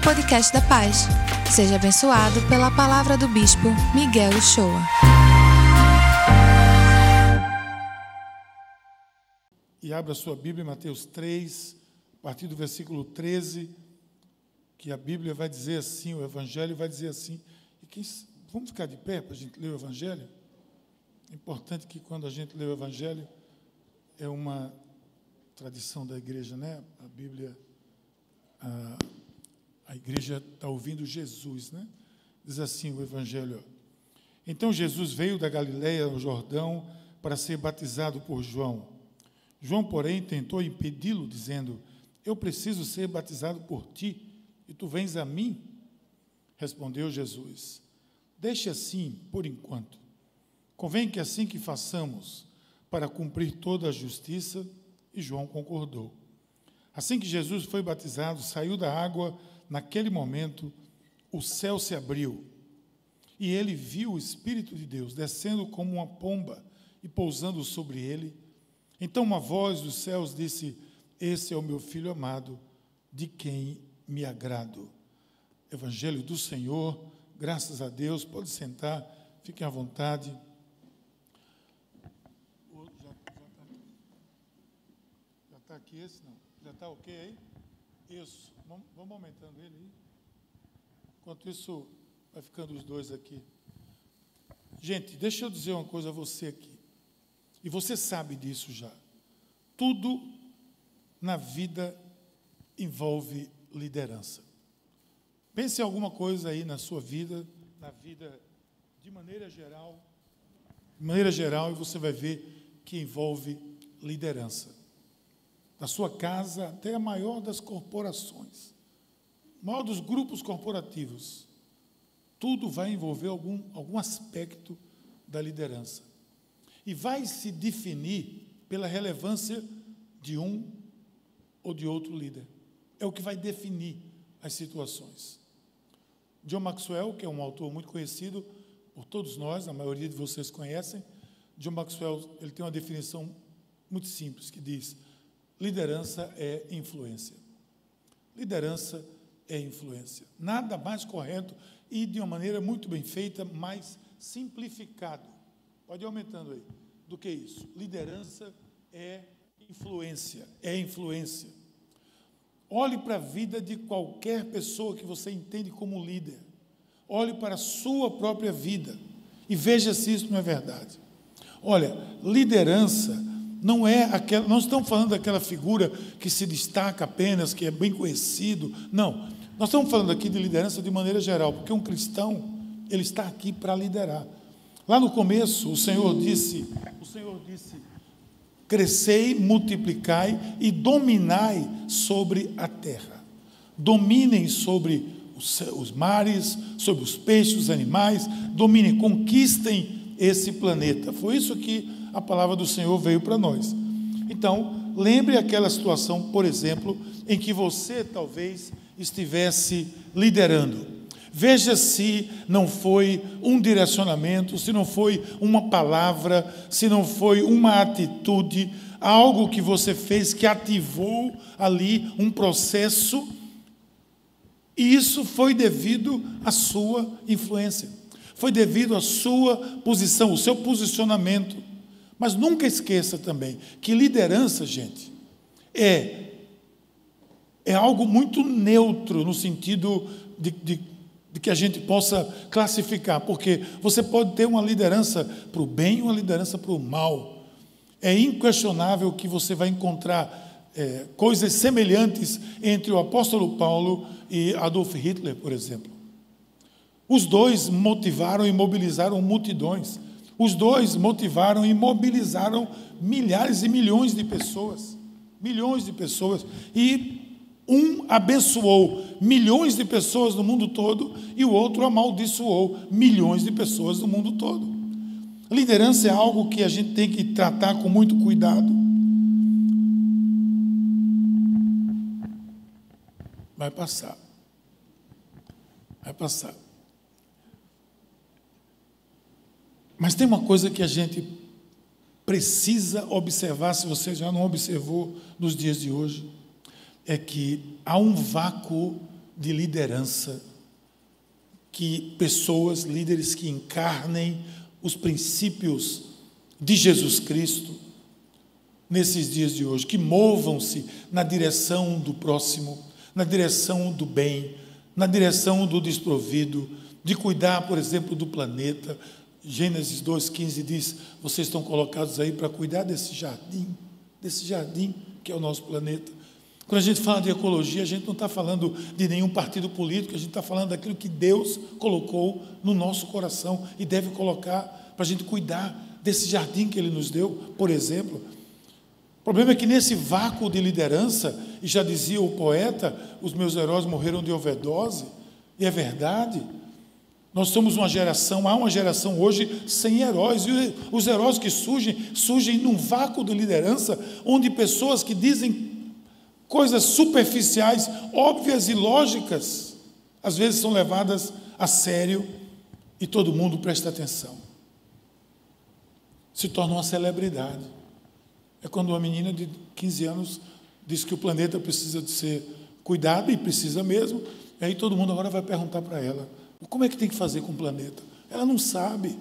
ao podcast da Paz. Seja abençoado pela palavra do Bispo Miguel Uchoa. E abra sua Bíblia em Mateus 3, a partir do versículo 13, que a Bíblia vai dizer assim, o Evangelho vai dizer assim. E quem, vamos ficar de pé para a gente ler o Evangelho? É importante que quando a gente lê o Evangelho, é uma tradição da igreja, né? A Bíblia, a, a igreja está ouvindo Jesus, né? Diz assim o Evangelho. Então Jesus veio da Galiléia ao Jordão para ser batizado por João. João, porém, tentou impedi-lo, dizendo: Eu preciso ser batizado por ti, e tu vens a mim? Respondeu Jesus: Deixe assim por enquanto. Convém que assim que façamos, para cumprir toda a justiça, e João concordou. Assim que Jesus foi batizado, saiu da água, naquele momento, o céu se abriu, e ele viu o Espírito de Deus descendo como uma pomba e pousando sobre ele. Então uma voz dos céus disse: Esse é o meu filho amado, de quem me agrado. Evangelho do Senhor, graças a Deus. Pode sentar, fiquem à vontade. Já está aqui esse? Não. Já está ok aí? Isso. Vamos, aumentando ele aí. Enquanto isso, vai ficando os dois aqui. Gente, deixa eu dizer uma coisa a você aqui. E você sabe disso já. Tudo na vida envolve liderança. Pense em alguma coisa aí na sua vida, na vida de maneira geral, de maneira geral, e você vai ver que envolve liderança. Da sua casa até a maior das corporações, maior dos grupos corporativos, tudo vai envolver algum, algum aspecto da liderança e vai se definir pela relevância de um ou de outro líder. É o que vai definir as situações. John Maxwell, que é um autor muito conhecido por todos nós, a maioria de vocês conhecem, John Maxwell ele tem uma definição muito simples que diz: liderança é influência. Liderança é influência. Nada mais correto e de uma maneira muito bem feita, mais simplificado. Pode ir aumentando aí do que isso. Liderança é influência, é influência. Olhe para a vida de qualquer pessoa que você entende como líder. Olhe para a sua própria vida e veja se isso não é verdade. Olha, liderança não é aquela, não estamos falando daquela figura que se destaca apenas, que é bem conhecido. Não. Nós estamos falando aqui de liderança de maneira geral, porque um cristão, ele está aqui para liderar. Lá no começo, o Senhor disse, o Senhor disse: "Crescei, multiplicai e dominai sobre a terra. Dominem sobre os, os mares, sobre os peixes, os animais, dominem, conquistem esse planeta". Foi isso que a palavra do Senhor veio para nós. Então, lembre aquela situação, por exemplo, em que você talvez estivesse liderando Veja se não foi um direcionamento, se não foi uma palavra, se não foi uma atitude, algo que você fez que ativou ali um processo, e isso foi devido à sua influência, foi devido à sua posição, o seu posicionamento. Mas nunca esqueça também que liderança, gente, é, é algo muito neutro no sentido de, de de que a gente possa classificar, porque você pode ter uma liderança para o bem e uma liderança para o mal. É inquestionável que você vai encontrar é, coisas semelhantes entre o apóstolo Paulo e Adolf Hitler, por exemplo. Os dois motivaram e mobilizaram multidões. Os dois motivaram e mobilizaram milhares e milhões de pessoas. Milhões de pessoas. E um abençoou milhões de pessoas no mundo todo e o outro amaldiçoou milhões de pessoas no mundo todo. Liderança é algo que a gente tem que tratar com muito cuidado. Vai passar. Vai passar. Mas tem uma coisa que a gente precisa observar, se você já não observou nos dias de hoje é que há um vácuo de liderança, que pessoas, líderes que encarnem os princípios de Jesus Cristo nesses dias de hoje, que movam-se na direção do próximo, na direção do bem, na direção do desprovido, de cuidar, por exemplo, do planeta. Gênesis 2,15 diz: vocês estão colocados aí para cuidar desse jardim, desse jardim que é o nosso planeta. Quando a gente fala de ecologia, a gente não está falando de nenhum partido político, a gente está falando daquilo que Deus colocou no nosso coração e deve colocar para a gente cuidar desse jardim que Ele nos deu, por exemplo. O problema é que nesse vácuo de liderança, e já dizia o poeta, os meus heróis morreram de overdose, e é verdade. Nós somos uma geração, há uma geração hoje sem heróis, e os heróis que surgem, surgem num vácuo de liderança, onde pessoas que dizem coisas superficiais, óbvias e lógicas, às vezes são levadas a sério e todo mundo presta atenção. Se torna uma celebridade. É quando uma menina de 15 anos diz que o planeta precisa de ser cuidado, e precisa mesmo, e aí todo mundo agora vai perguntar para ela: como é que tem que fazer com o planeta? Ela não sabe.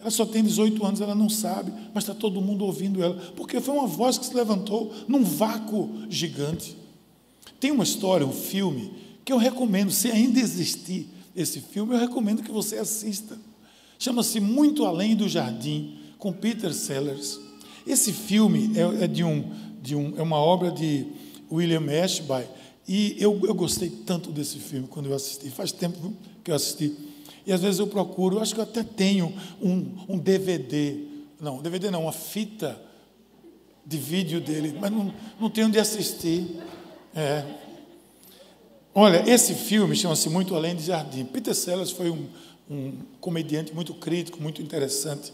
Ela só tem 18 anos, ela não sabe, mas está todo mundo ouvindo ela, porque foi uma voz que se levantou num vácuo gigante. Tem uma história, um filme, que eu recomendo, se ainda existir esse filme, eu recomendo que você assista. Chama-se Muito Além do Jardim, com Peter Sellers. Esse filme é, é de um, de um, é uma obra de William Ashby, e eu, eu gostei tanto desse filme quando eu assisti. Faz tempo que eu assisti. E às vezes eu procuro, acho que eu até tenho um, um DVD, não, DVD não, uma fita de vídeo dele, mas não, não tenho onde assistir. É. Olha, esse filme chama-se Muito Além de Jardim. Peter Sellers foi um, um comediante muito crítico, muito interessante.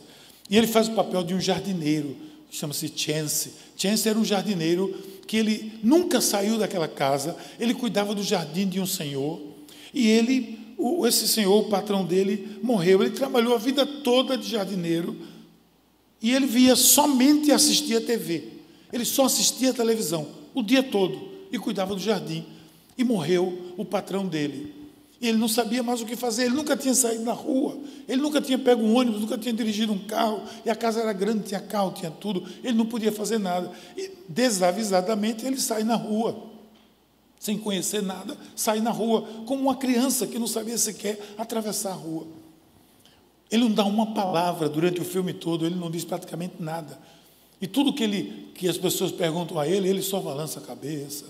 E ele faz o papel de um jardineiro, chama-se Chance. Chance era um jardineiro que ele nunca saiu daquela casa, ele cuidava do jardim de um senhor, e ele o, esse senhor, o patrão dele, morreu. Ele trabalhou a vida toda de jardineiro e ele via somente assistir a TV. Ele só assistia a televisão o dia todo e cuidava do jardim. E morreu o patrão dele. Ele não sabia mais o que fazer, ele nunca tinha saído na rua, ele nunca tinha pego um ônibus, nunca tinha dirigido um carro, e a casa era grande, tinha carro, tinha tudo, ele não podia fazer nada. E desavisadamente ele sai na rua sem conhecer nada, sair na rua, como uma criança que não sabia sequer atravessar a rua. Ele não dá uma palavra durante o filme todo, ele não diz praticamente nada. E tudo que, ele, que as pessoas perguntam a ele, ele só balança a cabeça.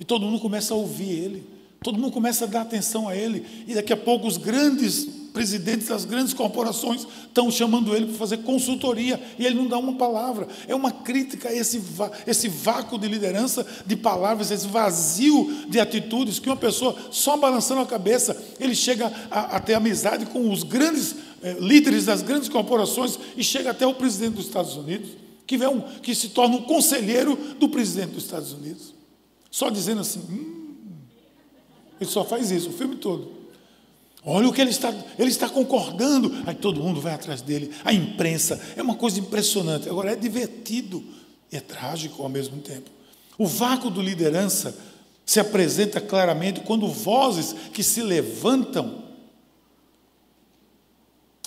E todo mundo começa a ouvir ele. Todo mundo começa a dar atenção a ele. E daqui a pouco os grandes presidentes das grandes corporações estão chamando ele para fazer consultoria e ele não dá uma palavra. É uma crítica a esse, esse vácuo de liderança, de palavras, esse vazio de atitudes que uma pessoa só balançando a cabeça, ele chega a, a ter amizade com os grandes eh, líderes das grandes corporações e chega até o presidente dos Estados Unidos, que, vê um, que se torna um conselheiro do presidente dos Estados Unidos. Só dizendo assim, hum, ele só faz isso o filme todo. Olha o que ele está, ele está concordando. Aí todo mundo vai atrás dele. A imprensa é uma coisa impressionante. Agora é divertido e é trágico ao mesmo tempo. O vácuo do liderança se apresenta claramente quando vozes que se levantam,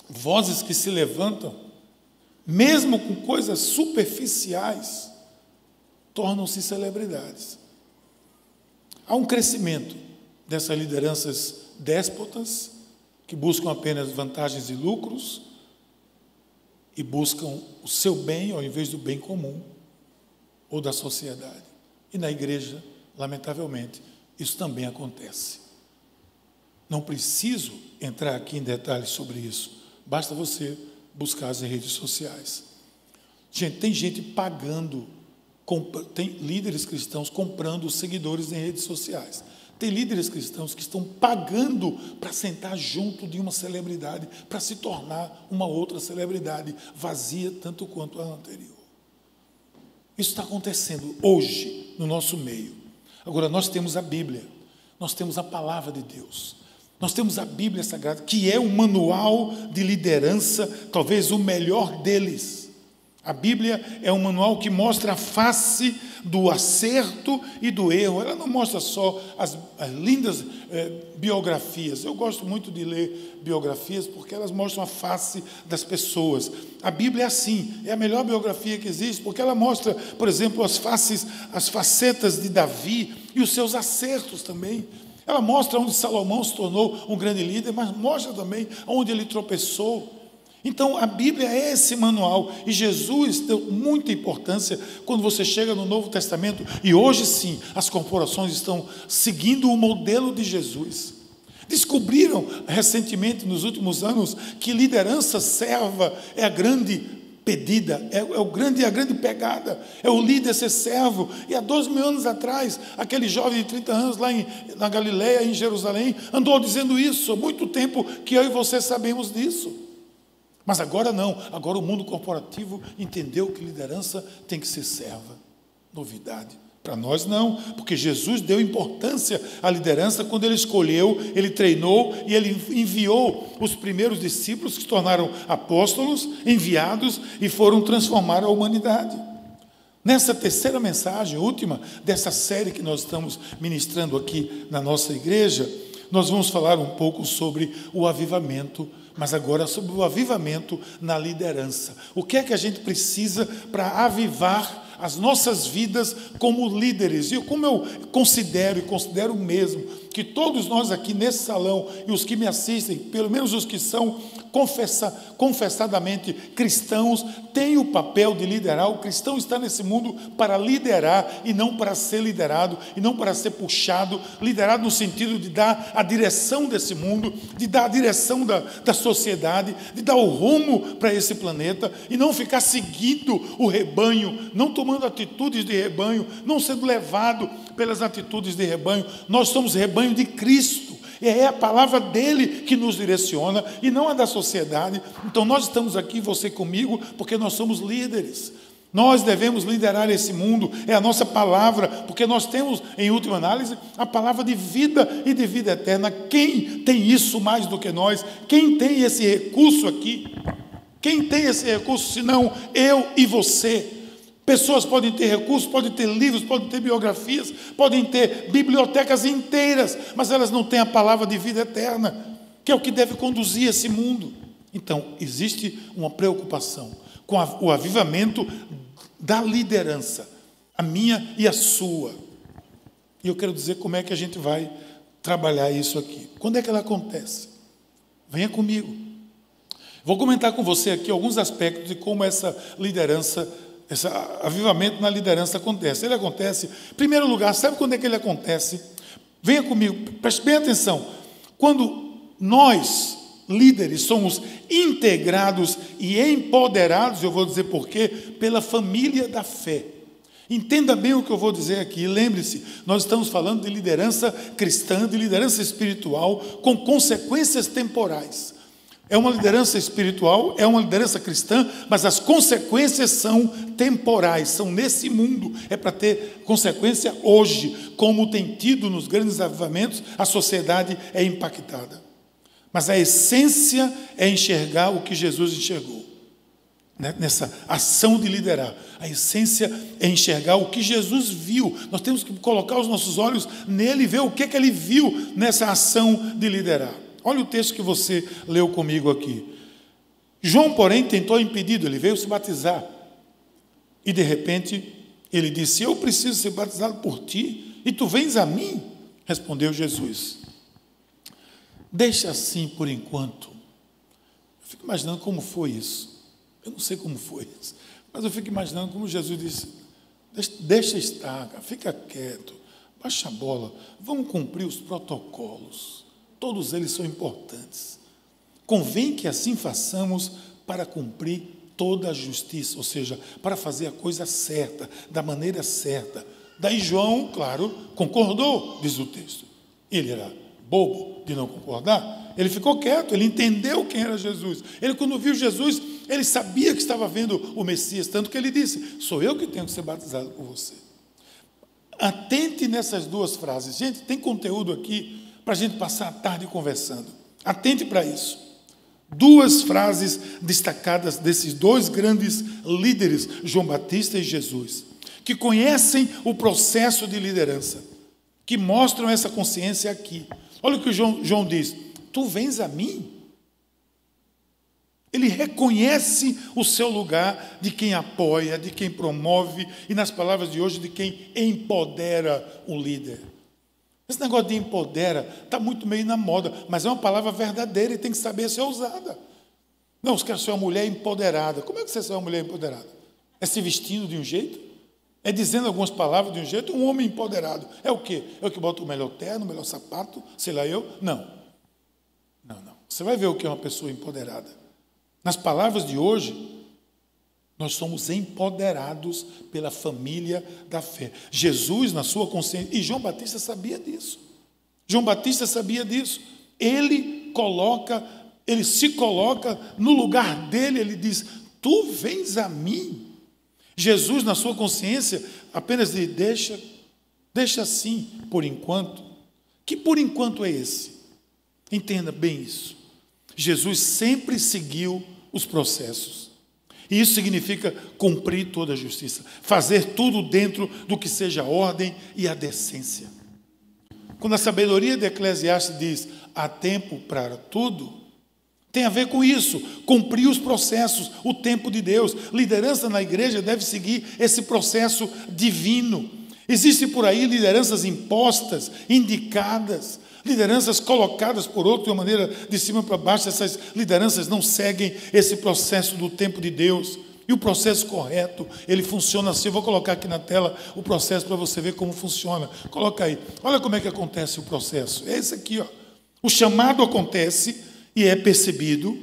vozes que se levantam, mesmo com coisas superficiais, tornam-se celebridades. Há um crescimento dessas lideranças déspotas que buscam apenas vantagens e lucros e buscam o seu bem ao invés do bem comum ou da sociedade. E na igreja, lamentavelmente, isso também acontece. Não preciso entrar aqui em detalhes sobre isso, basta você buscar as redes sociais. Gente, tem gente pagando, tem líderes cristãos comprando seguidores em redes sociais. Tem líderes cristãos que estão pagando para sentar junto de uma celebridade, para se tornar uma outra celebridade, vazia tanto quanto a anterior. Isso está acontecendo hoje no nosso meio. Agora, nós temos a Bíblia, nós temos a palavra de Deus, nós temos a Bíblia Sagrada, que é um manual de liderança, talvez o melhor deles. A Bíblia é um manual que mostra a face do acerto e do erro. Ela não mostra só as, as lindas eh, biografias. Eu gosto muito de ler biografias porque elas mostram a face das pessoas. A Bíblia é assim, é a melhor biografia que existe, porque ela mostra, por exemplo, as faces, as facetas de Davi e os seus acertos também. Ela mostra onde Salomão se tornou um grande líder, mas mostra também onde ele tropeçou. Então, a Bíblia é esse manual, e Jesus deu muita importância quando você chega no Novo Testamento, e hoje sim, as corporações estão seguindo o modelo de Jesus. Descobriram recentemente, nos últimos anos, que liderança serva é a grande pedida, é, é, o grande, é a grande pegada, é o líder ser servo. E há dois mil anos atrás, aquele jovem de 30 anos lá em, na Galileia, em Jerusalém, andou dizendo isso, há muito tempo que eu e você sabemos disso. Mas agora não, agora o mundo corporativo entendeu que liderança tem que ser serva. Novidade. Para nós não, porque Jesus deu importância à liderança quando ele escolheu, ele treinou e ele enviou os primeiros discípulos que se tornaram apóstolos, enviados e foram transformar a humanidade. Nessa terceira mensagem, última dessa série que nós estamos ministrando aqui na nossa igreja, nós vamos falar um pouco sobre o avivamento mas agora sobre o avivamento na liderança. O que é que a gente precisa para avivar as nossas vidas como líderes? E como eu considero e considero mesmo que todos nós aqui nesse salão e os que me assistem, pelo menos os que são confessa, confessadamente cristãos, têm o papel de liderar. O cristão está nesse mundo para liderar e não para ser liderado, e não para ser puxado, liderado no sentido de dar a direção desse mundo, de dar a direção da, da sociedade, de dar o rumo para esse planeta, e não ficar seguindo o rebanho, não tomando atitudes de rebanho, não sendo levado pelas atitudes de rebanho. Nós somos rebanho de Cristo. É a palavra dele que nos direciona e não a da sociedade. Então nós estamos aqui, você comigo, porque nós somos líderes. Nós devemos liderar esse mundo, é a nossa palavra, porque nós temos, em última análise, a palavra de vida e de vida eterna. Quem tem isso mais do que nós? Quem tem esse recurso aqui? Quem tem esse recurso senão eu e você? Pessoas podem ter recursos, podem ter livros, podem ter biografias, podem ter bibliotecas inteiras, mas elas não têm a palavra de vida eterna, que é o que deve conduzir esse mundo. Então, existe uma preocupação com o avivamento da liderança, a minha e a sua. E eu quero dizer como é que a gente vai trabalhar isso aqui. Quando é que ela acontece? Venha comigo. Vou comentar com você aqui alguns aspectos de como essa liderança esse avivamento na liderança acontece. Ele acontece, em primeiro lugar, sabe quando é que ele acontece? Venha comigo, preste bem atenção. Quando nós, líderes, somos integrados e empoderados, eu vou dizer por quê, pela família da fé. Entenda bem o que eu vou dizer aqui. Lembre-se, nós estamos falando de liderança cristã, de liderança espiritual, com consequências temporais. É uma liderança espiritual, é uma liderança cristã, mas as consequências são temporais, são nesse mundo. É para ter consequência hoje, como tem tido nos grandes avivamentos, a sociedade é impactada. Mas a essência é enxergar o que Jesus enxergou. Né? Nessa ação de liderar. A essência é enxergar o que Jesus viu. Nós temos que colocar os nossos olhos nele e ver o que, que ele viu nessa ação de liderar. Olha o texto que você leu comigo aqui. João, porém, tentou impedi-lo, ele veio se batizar. E de repente ele disse: Eu preciso ser batizado por ti, e tu vens a mim? Respondeu Jesus. Deixa assim por enquanto. Eu fico imaginando como foi isso. Eu não sei como foi isso, mas eu fico imaginando como Jesus disse: Deixa, deixa estar, fica quieto, baixa a bola, vamos cumprir os protocolos. Todos eles são importantes. Convém que assim façamos para cumprir toda a justiça, ou seja, para fazer a coisa certa, da maneira certa. Daí João, claro, concordou, diz o texto. Ele era bobo de não concordar, ele ficou quieto, ele entendeu quem era Jesus. Ele, quando viu Jesus, ele sabia que estava vendo o Messias, tanto que ele disse: Sou eu que tenho que ser batizado por você. Atente nessas duas frases. Gente, tem conteúdo aqui para a gente passar a tarde conversando. Atente para isso. Duas frases destacadas desses dois grandes líderes, João Batista e Jesus, que conhecem o processo de liderança, que mostram essa consciência aqui. Olha o que o João, João diz: Tu vens a mim? Ele reconhece o seu lugar de quem apoia, de quem promove e, nas palavras de hoje, de quem empodera o líder. Esse negócio de empodera está muito meio na moda, mas é uma palavra verdadeira e tem que saber ser usada. Não, você quer ser uma mulher empoderada. Como é que você é uma mulher empoderada? É se vestindo de um jeito? É dizendo algumas palavras de um jeito? Um homem empoderado é o quê? É o que bota o melhor terno, o melhor sapato, sei lá eu? Não. Não, não. Você vai ver o que é uma pessoa empoderada. Nas palavras de hoje, nós somos empoderados pela família da fé. Jesus, na sua consciência, e João Batista sabia disso. João Batista sabia disso. Ele coloca, ele se coloca no lugar dele, ele diz: Tu vens a mim. Jesus, na sua consciência, apenas diz: Deixa, deixa assim, por enquanto. Que por enquanto é esse? Entenda bem isso. Jesus sempre seguiu os processos. E isso significa cumprir toda a justiça, fazer tudo dentro do que seja a ordem e a decência. Quando a sabedoria de Eclesiastes diz há tempo para tudo, tem a ver com isso, cumprir os processos, o tempo de Deus. Liderança na igreja deve seguir esse processo divino. Existem por aí lideranças impostas, indicadas, lideranças colocadas por outro de uma maneira de cima para baixo, essas lideranças não seguem esse processo do tempo de Deus. E o processo correto, ele funciona assim. Eu vou colocar aqui na tela o processo para você ver como funciona. Coloca aí. Olha como é que acontece o processo. É esse aqui, ó. O chamado acontece e é percebido.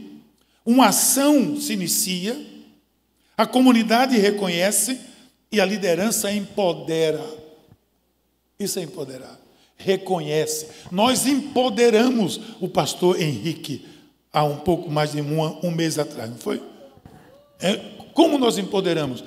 Uma ação se inicia. A comunidade reconhece e a liderança empodera. Isso é empoderar reconhece. Nós empoderamos o pastor Henrique há um pouco mais de um, um mês atrás, não foi? É, como nós empoderamos?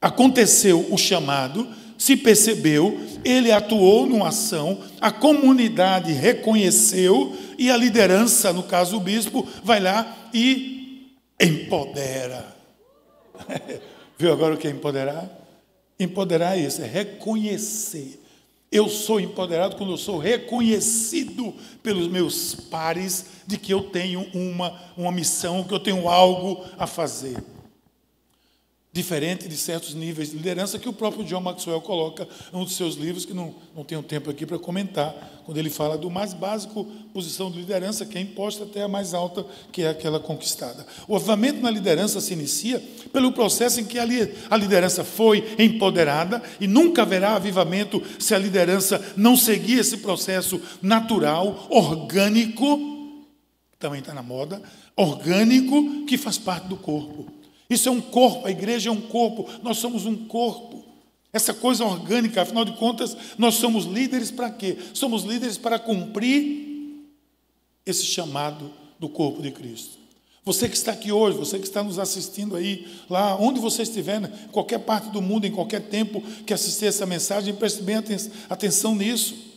Aconteceu o chamado, se percebeu, ele atuou numa ação, a comunidade reconheceu e a liderança, no caso o bispo, vai lá e empodera. Viu agora o que é empoderar? Empoderar é isso, é reconhecer eu sou empoderado quando eu sou reconhecido pelos meus pares de que eu tenho uma, uma missão, que eu tenho algo a fazer diferente de certos níveis de liderança que o próprio John Maxwell coloca em um dos seus livros, que não, não tenho tempo aqui para comentar, quando ele fala do mais básico posição de liderança, que é imposta até a mais alta, que é aquela conquistada. O avivamento na liderança se inicia pelo processo em que a liderança foi empoderada, e nunca haverá avivamento se a liderança não seguir esse processo natural, orgânico, também está na moda, orgânico, que faz parte do corpo. Isso é um corpo, a igreja é um corpo, nós somos um corpo. Essa coisa orgânica, afinal de contas, nós somos líderes para quê? Somos líderes para cumprir esse chamado do corpo de Cristo. Você que está aqui hoje, você que está nos assistindo aí, lá onde você estiver, em qualquer parte do mundo, em qualquer tempo que assistir essa mensagem, preste bem atenção nisso.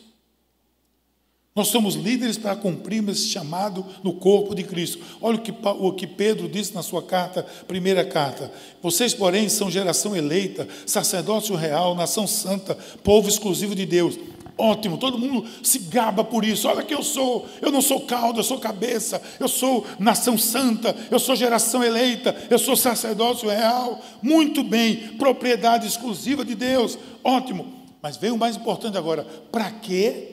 Nós somos líderes para cumprirmos esse chamado no corpo de Cristo. Olha o que, o que Pedro disse na sua carta, primeira carta. Vocês, porém, são geração eleita, sacerdócio real, nação santa, povo exclusivo de Deus. Ótimo, todo mundo se gaba por isso. Olha que eu sou, eu não sou cauda, eu sou cabeça, eu sou nação santa, eu sou geração eleita, eu sou sacerdócio real. Muito bem, propriedade exclusiva de Deus. Ótimo. Mas vem o mais importante agora: para quê?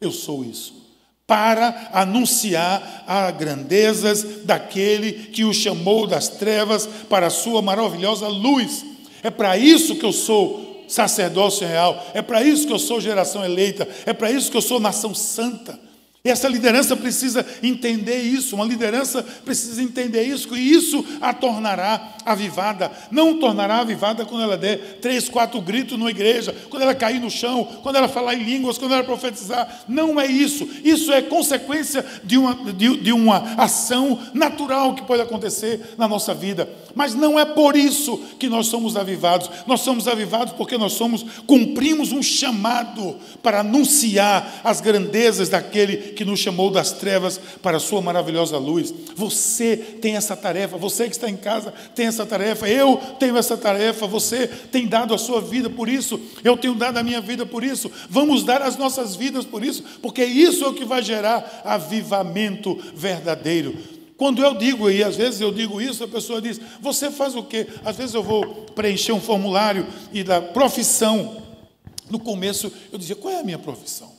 Eu sou isso. Para anunciar as grandezas daquele que o chamou das trevas para a sua maravilhosa luz. É para isso que eu sou sacerdócio real. É para isso que eu sou geração eleita. É para isso que eu sou nação santa. E essa liderança precisa entender isso, uma liderança precisa entender isso, e isso a tornará avivada. Não tornará avivada quando ela der três, quatro gritos na igreja, quando ela cair no chão, quando ela falar em línguas, quando ela profetizar. Não é isso. Isso é consequência de uma, de, de uma ação natural que pode acontecer na nossa vida. Mas não é por isso que nós somos avivados. Nós somos avivados porque nós somos, cumprimos um chamado para anunciar as grandezas daquele que nos chamou das trevas para a sua maravilhosa luz. Você tem essa tarefa, você que está em casa tem essa tarefa, eu tenho essa tarefa, você tem dado a sua vida por isso, eu tenho dado a minha vida por isso. Vamos dar as nossas vidas por isso, porque isso é o que vai gerar avivamento verdadeiro. Quando eu digo, e às vezes eu digo isso, a pessoa diz: Você faz o quê? Às vezes eu vou preencher um formulário e da profissão. No começo eu dizia: Qual é a minha profissão?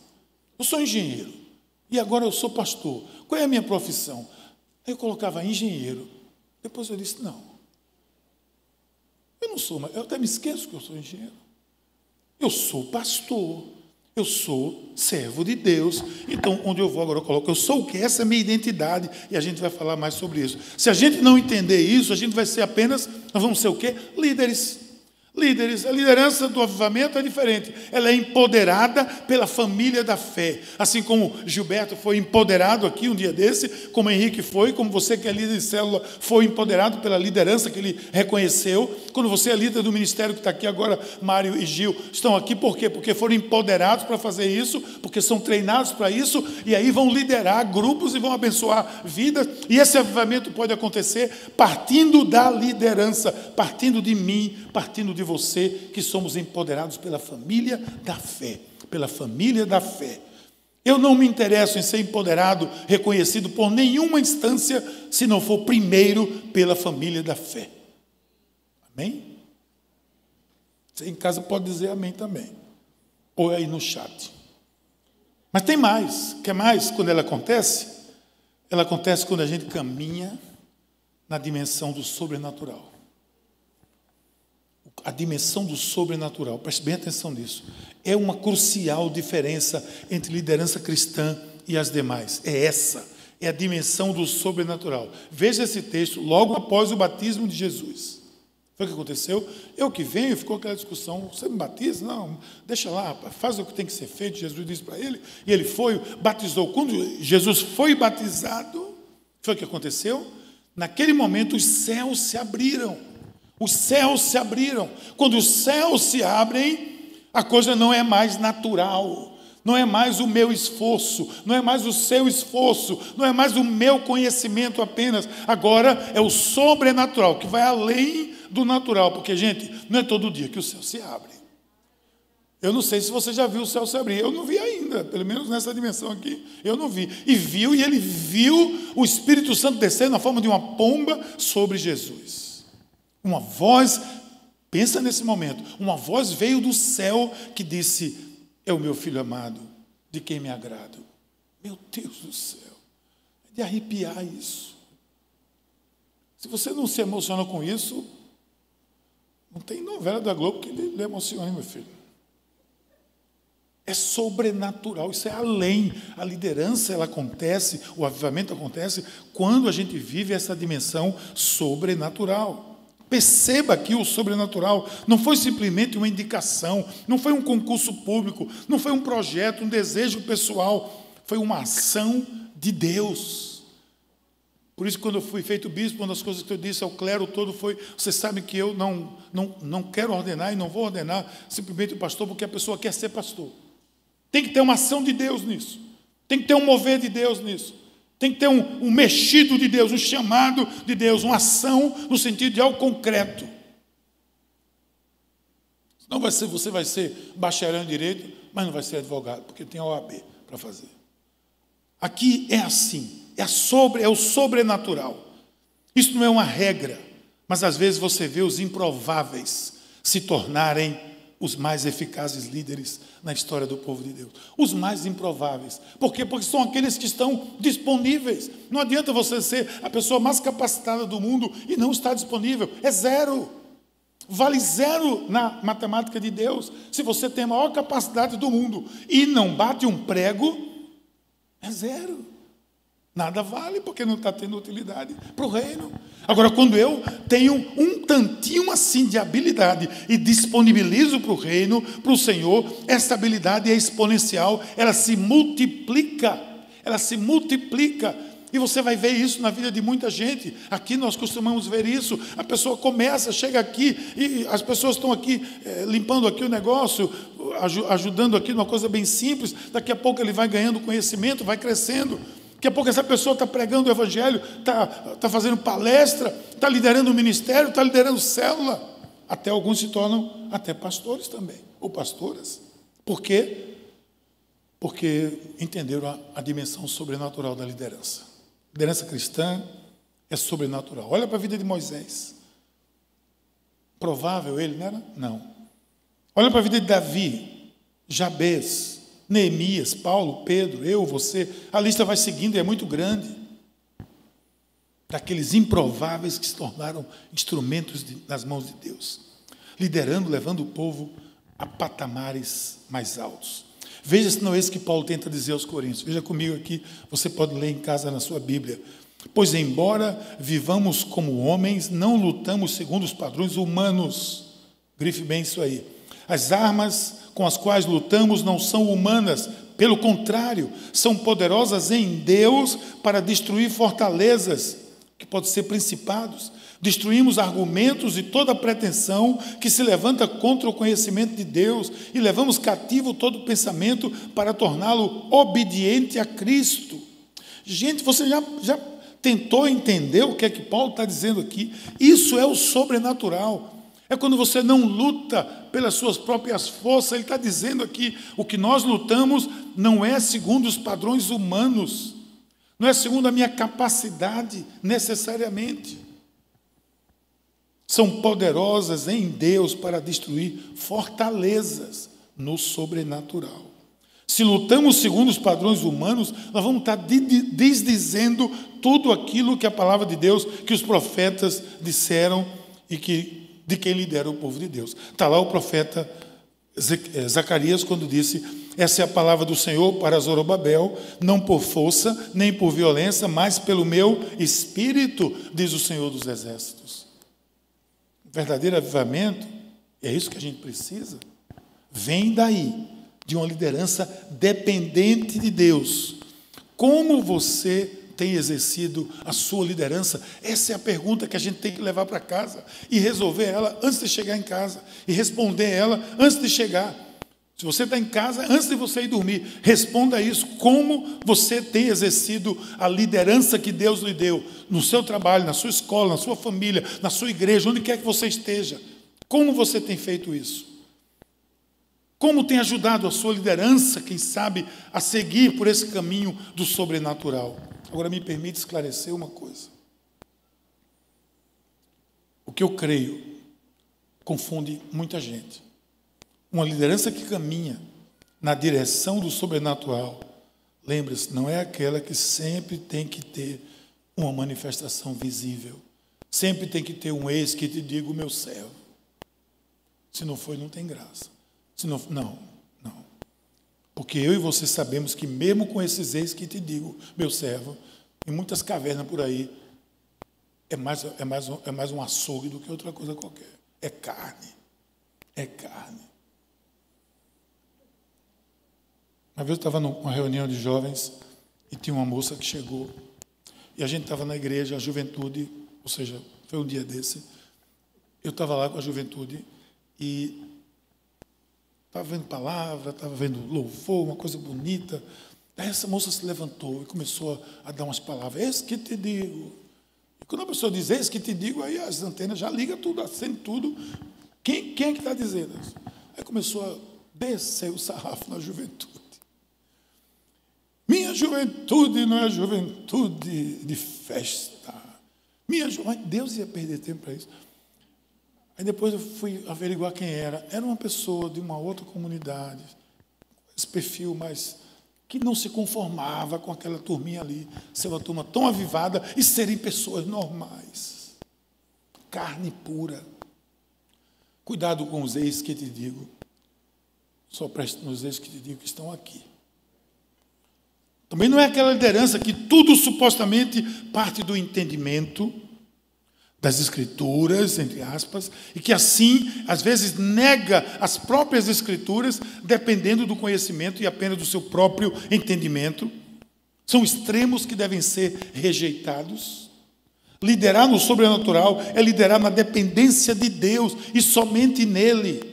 Eu sou engenheiro. E agora eu sou pastor. Qual é a minha profissão? Eu colocava engenheiro. Depois eu disse: Não. Eu não sou, eu até me esqueço que eu sou engenheiro. Eu sou pastor. Eu sou servo de Deus. Então, onde eu vou agora, eu coloco, eu sou o que? Essa é a minha identidade. E a gente vai falar mais sobre isso. Se a gente não entender isso, a gente vai ser apenas, nós vamos ser o quê? Líderes. Líderes, a liderança do avivamento é diferente. Ela é empoderada pela família da fé. Assim como Gilberto foi empoderado aqui um dia desse, como Henrique foi, como você que é líder de célula foi empoderado pela liderança que ele reconheceu. Quando você é líder do ministério que está aqui agora, Mário e Gil, estão aqui por quê? Porque foram empoderados para fazer isso, porque são treinados para isso, e aí vão liderar grupos e vão abençoar vidas. E esse avivamento pode acontecer partindo da liderança, partindo de mim, partindo de de você que somos empoderados pela família da fé, pela família da fé. Eu não me interesso em ser empoderado, reconhecido por nenhuma instância, se não for primeiro pela família da fé. Amém? Você em casa pode dizer amém também. Ou aí no chat. Mas tem mais. Quer mais quando ela acontece? Ela acontece quando a gente caminha na dimensão do sobrenatural a dimensão do sobrenatural. Preste bem atenção nisso. É uma crucial diferença entre liderança cristã e as demais. É essa. É a dimensão do sobrenatural. Veja esse texto logo após o batismo de Jesus. Foi o que aconteceu? Eu que venho, ficou aquela discussão: você me batiza? Não, deixa lá, faz o que tem que ser feito. Jesus disse para ele, e ele foi, batizou. Quando Jesus foi batizado, foi o que aconteceu? Naquele momento os céus se abriram. Os céus se abriram. Quando os céus se abrem, a coisa não é mais natural, não é mais o meu esforço, não é mais o seu esforço, não é mais o meu conhecimento apenas. Agora é o sobrenatural, que vai além do natural, porque, gente, não é todo dia que o céu se abre. Eu não sei se você já viu o céu se abrir. Eu não vi ainda, pelo menos nessa dimensão aqui. Eu não vi. E viu, e ele viu o Espírito Santo descer na forma de uma pomba sobre Jesus. Uma voz, pensa nesse momento, uma voz veio do céu que disse: É o meu filho amado, de quem me agrado. Meu Deus do céu, é de arrepiar isso. Se você não se emociona com isso, não tem novela da Globo que lhe emocione, meu filho. É sobrenatural, isso é além. A liderança ela acontece, o avivamento acontece quando a gente vive essa dimensão sobrenatural. Perceba que o sobrenatural não foi simplesmente uma indicação, não foi um concurso público, não foi um projeto, um desejo pessoal, foi uma ação de Deus. Por isso, quando eu fui feito bispo, uma das coisas que eu disse ao clero todo foi: vocês sabem que eu não, não, não quero ordenar e não vou ordenar simplesmente o pastor porque a pessoa quer ser pastor. Tem que ter uma ação de Deus nisso, tem que ter um mover de Deus nisso. Tem que ter um, um mexido de Deus, um chamado de Deus, uma ação no sentido de algo concreto. Não vai ser, você vai ser bacharel em direito, mas não vai ser advogado, porque tem a OAB para fazer. Aqui é assim, é, sobre, é o sobrenatural. Isso não é uma regra, mas às vezes você vê os improváveis se tornarem os mais eficazes líderes na história do povo de Deus. Os mais improváveis. Por quê? Porque são aqueles que estão disponíveis. Não adianta você ser a pessoa mais capacitada do mundo e não estar disponível. É zero. Vale zero na matemática de Deus. Se você tem a maior capacidade do mundo e não bate um prego, é zero. Nada vale, porque não está tendo utilidade para o reino. Agora, quando eu tenho um tantinho assim de habilidade e disponibilizo para o reino, para o Senhor, essa habilidade é exponencial, ela se multiplica, ela se multiplica. E você vai ver isso na vida de muita gente. Aqui nós costumamos ver isso. A pessoa começa, chega aqui, e as pessoas estão aqui é, limpando aqui o negócio, ajudando aqui numa coisa bem simples, daqui a pouco ele vai ganhando conhecimento, vai crescendo. Daqui a pouco essa pessoa está pregando o Evangelho, está, está fazendo palestra, está liderando o ministério, está liderando célula. Até alguns se tornam até pastores também, ou pastoras. Por quê? Porque entenderam a, a dimensão sobrenatural da liderança. Liderança cristã é sobrenatural. Olha para a vida de Moisés. Provável ele, não era? Não. Olha para a vida de Davi, Jabez, Neemias, Paulo, Pedro, eu, você, a lista vai seguindo e é muito grande. Daqueles improváveis que se tornaram instrumentos de, nas mãos de Deus, liderando, levando o povo a patamares mais altos. Veja se não é isso que Paulo tenta dizer aos Coríntios. Veja comigo aqui, você pode ler em casa na sua Bíblia. Pois, embora vivamos como homens, não lutamos segundo os padrões humanos. Grife bem isso aí. As armas com as quais lutamos não são humanas, pelo contrário, são poderosas em Deus para destruir fortalezas, que podem ser principados. Destruímos argumentos e toda pretensão que se levanta contra o conhecimento de Deus e levamos cativo todo pensamento para torná-lo obediente a Cristo. Gente, você já, já tentou entender o que é que Paulo está dizendo aqui? Isso é o sobrenatural. É quando você não luta pelas suas próprias forças. Ele está dizendo aqui: o que nós lutamos não é segundo os padrões humanos, não é segundo a minha capacidade, necessariamente. São poderosas em Deus para destruir fortalezas no sobrenatural. Se lutamos segundo os padrões humanos, nós vamos estar desdizendo tudo aquilo que a palavra de Deus, que os profetas disseram e que de quem lidera o povo de Deus. Está lá o profeta eh, Zacarias quando disse: Essa é a palavra do Senhor para Zorobabel, não por força, nem por violência, mas pelo meu espírito, diz o Senhor dos Exércitos. verdadeiro avivamento, é isso que a gente precisa, vem daí, de uma liderança dependente de Deus. Como você tem exercido a sua liderança? Essa é a pergunta que a gente tem que levar para casa e resolver ela antes de chegar em casa e responder ela antes de chegar. Se você está em casa, antes de você ir dormir, responda isso. Como você tem exercido a liderança que Deus lhe deu no seu trabalho, na sua escola, na sua família, na sua igreja, onde quer que você esteja? Como você tem feito isso? Como tem ajudado a sua liderança, quem sabe, a seguir por esse caminho do sobrenatural? Agora me permite esclarecer uma coisa. O que eu creio confunde muita gente. Uma liderança que caminha na direção do sobrenatural, lembre-se, não é aquela que sempre tem que ter uma manifestação visível. Sempre tem que ter um ex que te diga o meu servo. Se não foi, não tem graça. Se não, não, porque eu e você sabemos que, mesmo com esses ex que te digo, meu servo, em muitas cavernas por aí, é mais, é mais, é mais um açougue do que outra coisa qualquer. É carne. É carne. Uma vez eu estava numa reunião de jovens e tinha uma moça que chegou. E a gente estava na igreja, a juventude, ou seja, foi um dia desse. Eu estava lá com a juventude e Estava vendo palavra, estava vendo louvor, uma coisa bonita. Essa moça se levantou e começou a dar umas palavras. Esse que te digo. E quando a pessoa diz esse que te digo, aí as antenas já ligam tudo, acende tudo. Quem, quem é que está dizendo isso? Aí começou a descer o sarrafo na juventude. Minha juventude não é juventude de festa. Minha juventude. Deus ia perder tempo para isso. Aí depois eu fui averiguar quem era. Era uma pessoa de uma outra comunidade, esse perfil mais que não se conformava com aquela turminha ali, ser uma turma tão avivada e serem pessoas normais. Carne pura. Cuidado com os ex que te digo. Só preste nos ex que te digo que estão aqui. Também não é aquela liderança que tudo supostamente parte do entendimento das Escrituras, entre aspas, e que assim, às vezes, nega as próprias Escrituras, dependendo do conhecimento e apenas do seu próprio entendimento. São extremos que devem ser rejeitados. Liderar no sobrenatural é liderar na dependência de Deus e somente nele.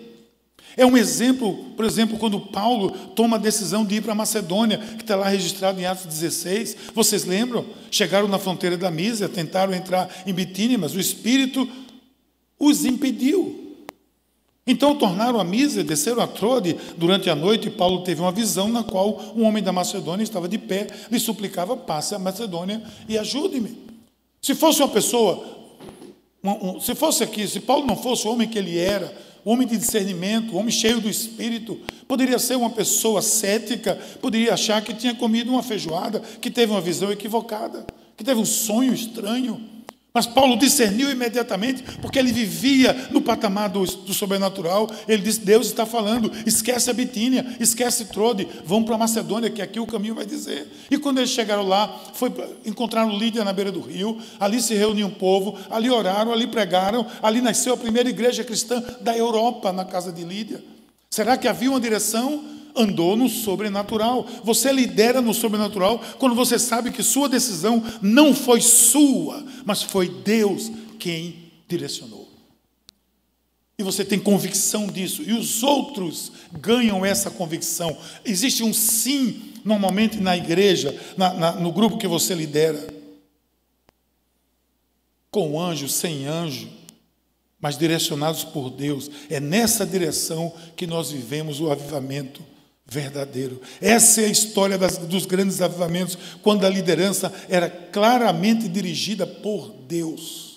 É um exemplo, por exemplo, quando Paulo toma a decisão de ir para a Macedônia, que está lá registrado em Atos 16. Vocês lembram? Chegaram na fronteira da Mísia, tentaram entrar em Bitínia, mas o Espírito os impediu. Então tornaram a Mísia, desceram a Trode durante a noite, e Paulo teve uma visão na qual um homem da Macedônia estava de pé, lhe suplicava, passe a Macedônia e ajude-me. Se fosse uma pessoa, um, um, se fosse aqui, se Paulo não fosse o homem que ele era, homem de discernimento, homem cheio do Espírito, poderia ser uma pessoa cética, poderia achar que tinha comido uma feijoada, que teve uma visão equivocada, que teve um sonho estranho. Mas Paulo discerniu imediatamente, porque ele vivia no patamar do, do, sobrenatural. Ele disse: Deus está falando, esquece a Bitínia, esquece Trode, vão para Macedônia, que aqui o caminho vai dizer. E quando eles chegaram lá, foi, encontraram Lídia na beira do rio, ali se reuniu um povo, ali oraram, ali pregaram, ali nasceu a primeira igreja cristã da Europa, na casa de Lídia. Será que havia uma direção? Andou no sobrenatural. Você lidera no sobrenatural quando você sabe que sua decisão não foi sua, mas foi Deus quem direcionou. E você tem convicção disso, e os outros ganham essa convicção. Existe um sim, normalmente, na igreja, na, na, no grupo que você lidera. Com anjo, sem anjo, mas direcionados por Deus. É nessa direção que nós vivemos o avivamento verdadeiro. Essa é a história das, dos grandes avivamentos, quando a liderança era claramente dirigida por Deus.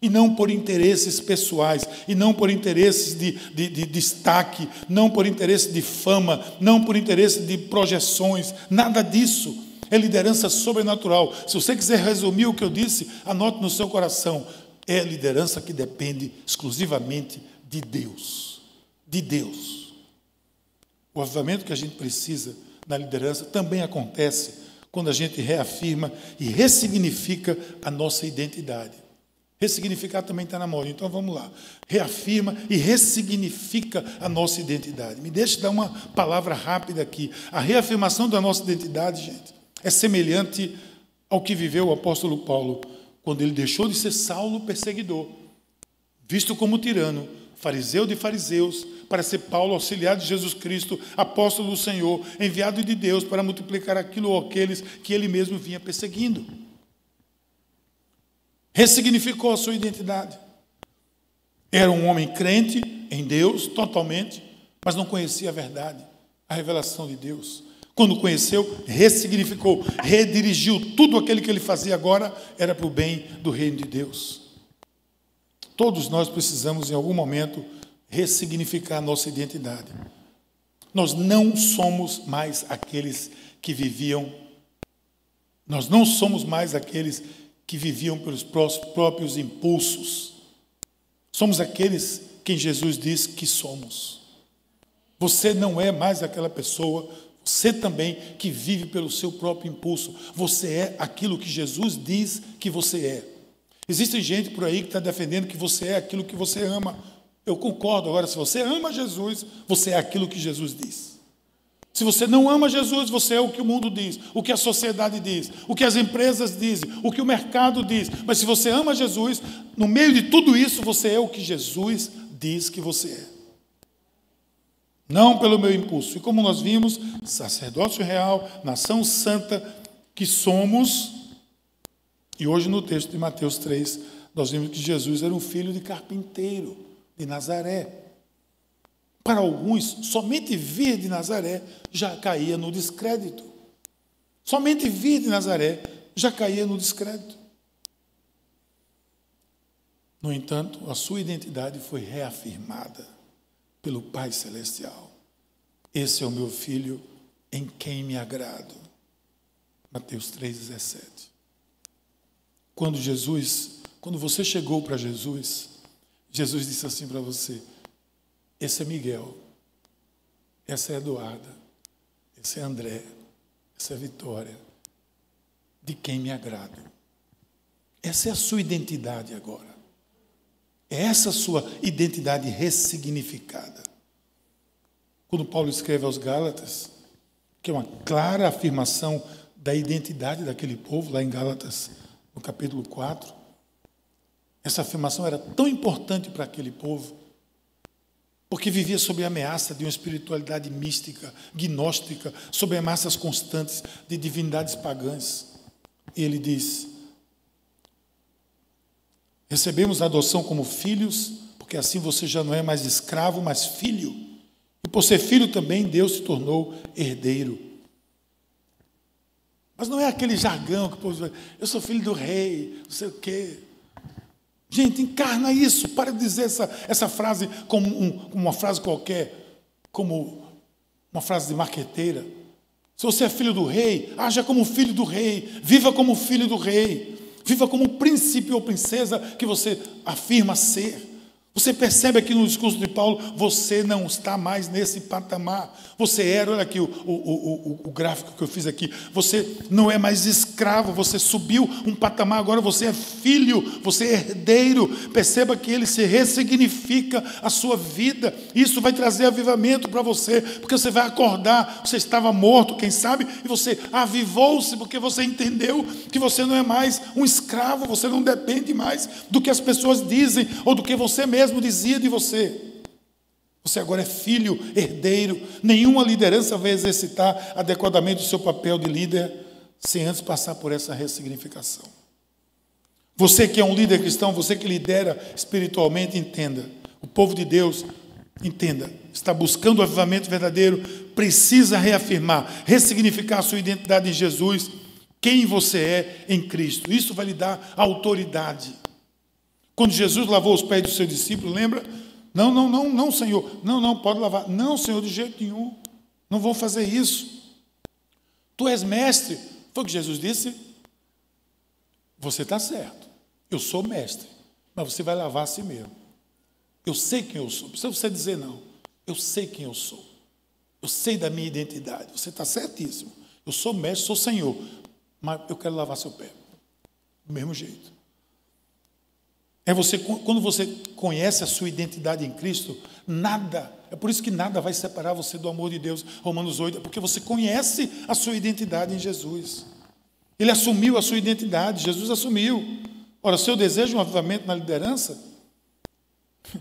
E não por interesses pessoais, e não por interesses de, de, de destaque, não por interesse de fama, não por interesse de projeções, nada disso. É liderança sobrenatural. Se você quiser resumir o que eu disse, anote no seu coração. É liderança que depende exclusivamente de Deus. De Deus. O avivamento que a gente precisa na liderança também acontece quando a gente reafirma e ressignifica a nossa identidade. Ressignificar também está na moda, então vamos lá. Reafirma e ressignifica a nossa identidade. Me deixe dar uma palavra rápida aqui. A reafirmação da nossa identidade, gente, é semelhante ao que viveu o apóstolo Paulo quando ele deixou de ser Saulo perseguidor, visto como tirano, fariseu de fariseus, para ser Paulo, auxiliar de Jesus Cristo, apóstolo do Senhor, enviado de Deus para multiplicar aquilo ou aqueles que ele mesmo vinha perseguindo. Ressignificou a sua identidade. Era um homem crente em Deus, totalmente, mas não conhecia a verdade, a revelação de Deus. Quando conheceu, ressignificou, redirigiu tudo aquilo que ele fazia agora era para o bem do reino de Deus. Todos nós precisamos, em algum momento, ressignificar nossa identidade. Nós não somos mais aqueles que viviam, nós não somos mais aqueles que viviam pelos próprios impulsos. Somos aqueles quem Jesus diz que somos. Você não é mais aquela pessoa, você também que vive pelo seu próprio impulso. Você é aquilo que Jesus diz que você é. Existe gente por aí que está defendendo que você é aquilo que você ama. Eu concordo. Agora, se você ama Jesus, você é aquilo que Jesus diz. Se você não ama Jesus, você é o que o mundo diz, o que a sociedade diz, o que as empresas dizem, o que o mercado diz. Mas se você ama Jesus, no meio de tudo isso, você é o que Jesus diz que você é. Não pelo meu impulso. E como nós vimos, sacerdócio real, nação santa que somos. E hoje no texto de Mateus 3, nós vimos que Jesus era um filho de carpinteiro de Nazaré. Para alguns, somente vir de Nazaré já caía no descrédito. Somente vir de Nazaré já caía no descrédito. No entanto, a sua identidade foi reafirmada pelo Pai Celestial. Esse é o meu filho em quem me agrado. Mateus 3,17. Quando Jesus, quando você chegou para Jesus, Jesus disse assim para você: esse é Miguel, essa é Eduarda, esse é André, essa é Vitória, de quem me agrado. Essa é a sua identidade agora. É essa a sua identidade ressignificada. Quando Paulo escreve aos Gálatas, que é uma clara afirmação da identidade daquele povo, lá em Gálatas, no capítulo 4, essa afirmação era tão importante para aquele povo, porque vivia sob a ameaça de uma espiritualidade mística, gnóstica, sob ameaças constantes de divindades pagãs. E ele diz: Recebemos a adoção como filhos, porque assim você já não é mais escravo, mas filho. E por ser filho também, Deus se tornou herdeiro. Mas não é aquele jargão que o povo diz, eu sou filho do rei, não sei o quê. Gente, encarna isso. Para de dizer essa, essa frase como um, uma frase qualquer, como uma frase de marqueteira. Se você é filho do rei, haja como filho do rei, viva como filho do rei, viva como príncipe ou princesa que você afirma ser. Você percebe aqui no discurso de Paulo, você não está mais nesse patamar. Você era, olha aqui o, o, o, o, gráfico que eu fiz aqui. Você não é mais escravo, você subiu um patamar, agora você é filho, você é herdeiro. Perceba que ele se ressignifica a sua vida. Isso vai trazer avivamento para você, porque você vai acordar. Você estava morto, quem sabe, e você avivou-se, porque você entendeu que você não é mais um escravo, você não depende mais do que as pessoas dizem ou do que você mesmo mesmo dizia de você. Você agora é filho, herdeiro. Nenhuma liderança vai exercitar adequadamente o seu papel de líder sem antes passar por essa ressignificação. Você que é um líder cristão, você que lidera espiritualmente, entenda. O povo de Deus, entenda, está buscando o avivamento verdadeiro, precisa reafirmar, ressignificar a sua identidade em Jesus, quem você é em Cristo. Isso vai lhe dar autoridade. Quando Jesus lavou os pés do seu discípulo, lembra? Não, não, não, não, Senhor. Não, não, pode lavar. Não, Senhor, de jeito nenhum. Não vão fazer isso. Tu és mestre. Foi o que Jesus disse? Você está certo. Eu sou mestre. Mas você vai lavar a si mesmo. Eu sei quem eu sou. Não precisa você dizer não. Eu sei quem eu sou. Eu sei da minha identidade. Você está certíssimo. Eu sou mestre, sou Senhor. Mas eu quero lavar seu pé. Do mesmo jeito. É você quando você conhece a sua identidade em Cristo, nada, é por isso que nada vai separar você do amor de Deus. Romanos 8, é porque você conhece a sua identidade em Jesus. Ele assumiu a sua identidade, Jesus assumiu. Ora, seu desejo um avivamento na liderança,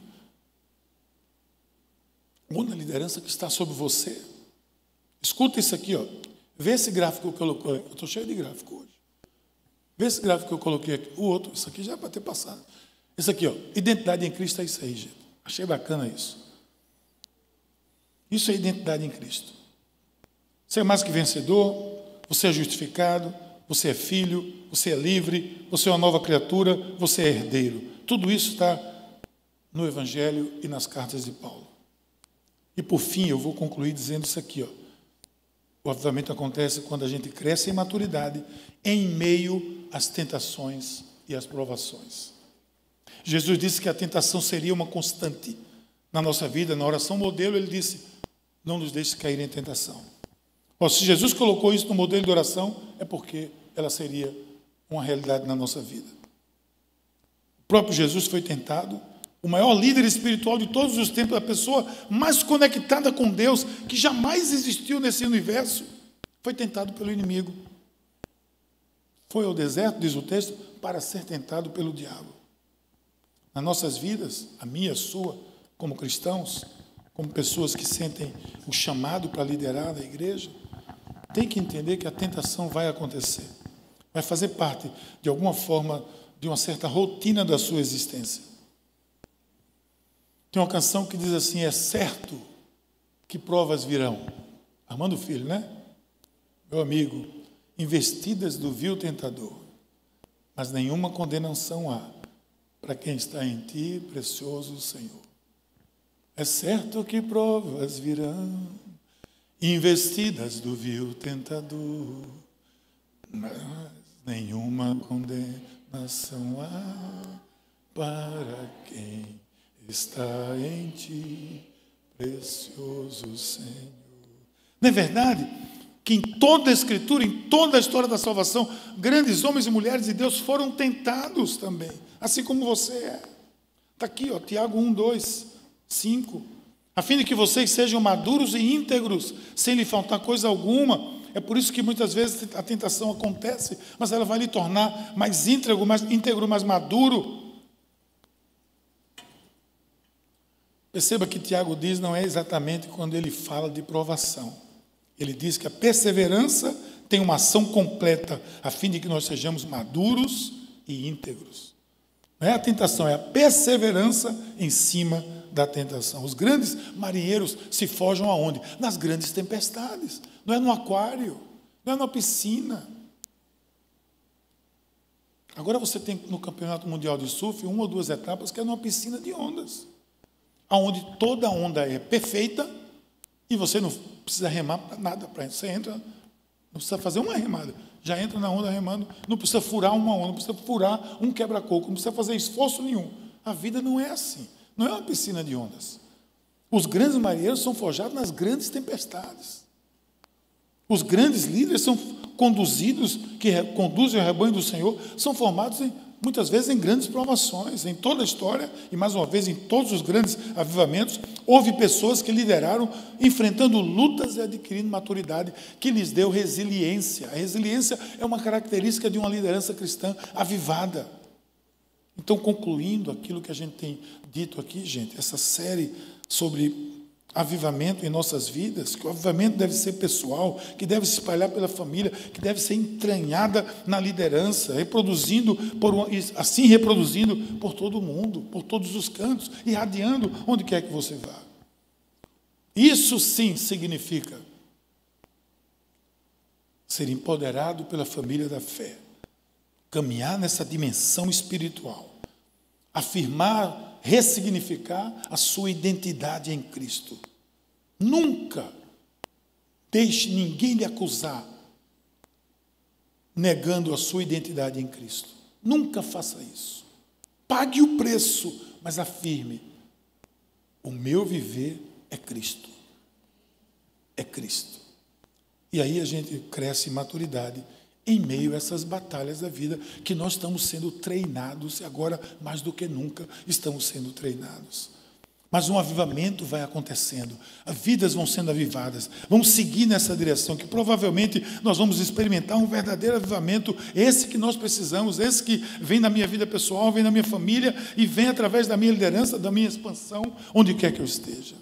ou na liderança que está sobre você. Escuta isso aqui, ó. Vê esse gráfico que eu coloquei. Eu estou cheio de gráfico hoje. Vê esse gráfico que eu coloquei aqui. O outro, isso aqui já é para ter passado. Isso aqui, ó, identidade em Cristo é isso aí, gente. Achei bacana isso. Isso é identidade em Cristo. Você é mais que vencedor, você é justificado, você é filho, você é livre, você é uma nova criatura, você é herdeiro. Tudo isso está no Evangelho e nas cartas de Paulo. E por fim, eu vou concluir dizendo isso aqui, ó. O avivamento acontece quando a gente cresce em maturidade em meio às tentações e às provações. Jesus disse que a tentação seria uma constante na nossa vida. Na oração modelo, ele disse: Não nos deixe cair em tentação. Bom, se Jesus colocou isso no modelo de oração, é porque ela seria uma realidade na nossa vida. O próprio Jesus foi tentado, o maior líder espiritual de todos os tempos, a pessoa mais conectada com Deus que jamais existiu nesse universo, foi tentado pelo inimigo. Foi ao deserto, diz o texto, para ser tentado pelo diabo nas nossas vidas, a minha, a sua, como cristãos, como pessoas que sentem o chamado para liderar a igreja, tem que entender que a tentação vai acontecer. Vai fazer parte, de alguma forma, de uma certa rotina da sua existência. Tem uma canção que diz assim: É certo que provas virão. Armando Filho, né? Meu amigo, investidas do vil tentador, mas nenhuma condenação há para quem está em ti, precioso Senhor. É certo que provas virão, investidas do vil tentador, mas nenhuma condenação há para quem está em ti, precioso Senhor. Não é verdade? Que em toda a Escritura, em toda a história da salvação, grandes homens e mulheres de Deus foram tentados também assim como você é. Está aqui, ó, Tiago 1, 2, 5. A fim de que vocês sejam maduros e íntegros, sem lhe faltar coisa alguma. É por isso que muitas vezes a tentação acontece, mas ela vai lhe tornar mais íntegro, mais íntegro, mais maduro. Perceba que Tiago diz não é exatamente quando ele fala de provação. Ele diz que a perseverança tem uma ação completa, a fim de que nós sejamos maduros e íntegros. Não é a tentação, é a perseverança em cima da tentação. Os grandes marinheiros se forjam aonde? Nas grandes tempestades. Não é no aquário, não é na piscina. Agora você tem no Campeonato Mundial de Surf uma ou duas etapas que é numa piscina de ondas, aonde toda onda é perfeita e você não precisa remar para nada para Você entra, não precisa fazer uma remada, já entra na onda remando, não precisa furar uma onda, não precisa furar um quebra-coco, não precisa fazer esforço nenhum. A vida não é assim, não é uma piscina de ondas. Os grandes marinheiros são forjados nas grandes tempestades. Os grandes líderes são conduzidos, que conduzem o rebanho do Senhor, são formados em, muitas vezes em grandes provações. Em toda a história, e mais uma vez em todos os grandes avivamentos, houve pessoas que lideraram enfrentando lutas e adquirindo maturidade, que lhes deu resiliência. A resiliência é uma característica de uma liderança cristã avivada. Então, concluindo aquilo que a gente tem dito aqui, gente, essa série sobre avivamento em nossas vidas, que o avivamento deve ser pessoal, que deve se espalhar pela família, que deve ser entranhada na liderança, reproduzindo por assim reproduzindo por todo o mundo, por todos os cantos, irradiando onde quer que você vá. Isso sim significa ser empoderado pela família da fé, caminhar nessa dimensão espiritual, afirmar ressignificar a sua identidade em Cristo. Nunca deixe ninguém lhe acusar negando a sua identidade em Cristo. Nunca faça isso. Pague o preço, mas afirme: o meu viver é Cristo. É Cristo. E aí a gente cresce em maturidade em meio a essas batalhas da vida que nós estamos sendo treinados e agora mais do que nunca estamos sendo treinados. Mas um avivamento vai acontecendo, as vidas vão sendo avivadas, vamos seguir nessa direção, que provavelmente nós vamos experimentar um verdadeiro avivamento, esse que nós precisamos, esse que vem na minha vida pessoal, vem na minha família e vem através da minha liderança, da minha expansão, onde quer que eu esteja.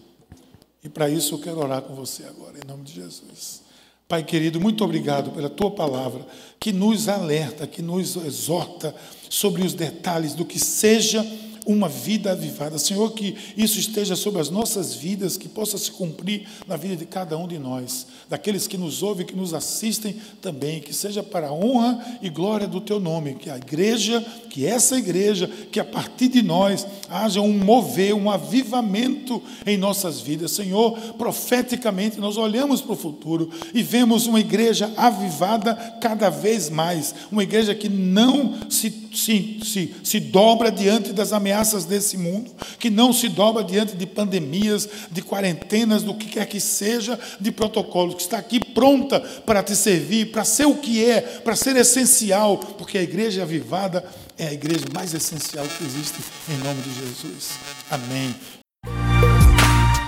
E para isso eu quero orar com você agora, em nome de Jesus. Pai querido, muito obrigado pela tua palavra, que nos alerta, que nos exorta sobre os detalhes do que seja uma vida avivada. Senhor, que isso esteja sobre as nossas vidas, que possa se cumprir na vida de cada um de nós, daqueles que nos ouvem, que nos assistem também, que seja para a honra e glória do teu nome, que a igreja, que essa igreja, que a partir de nós haja um mover, um avivamento em nossas vidas. Senhor, profeticamente nós olhamos para o futuro e vemos uma igreja avivada cada vez mais, uma igreja que não se se, se, se dobra diante das ameaças desse mundo, que não se dobra diante de pandemias, de quarentenas, do que quer que seja, de protocolos, que está aqui pronta para te servir, para ser o que é, para ser essencial, porque a igreja avivada é a igreja mais essencial que existe, em nome de Jesus. Amém.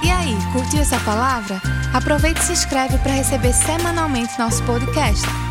E aí, curtiu essa palavra? Aproveite e se inscreve para receber semanalmente nosso podcast.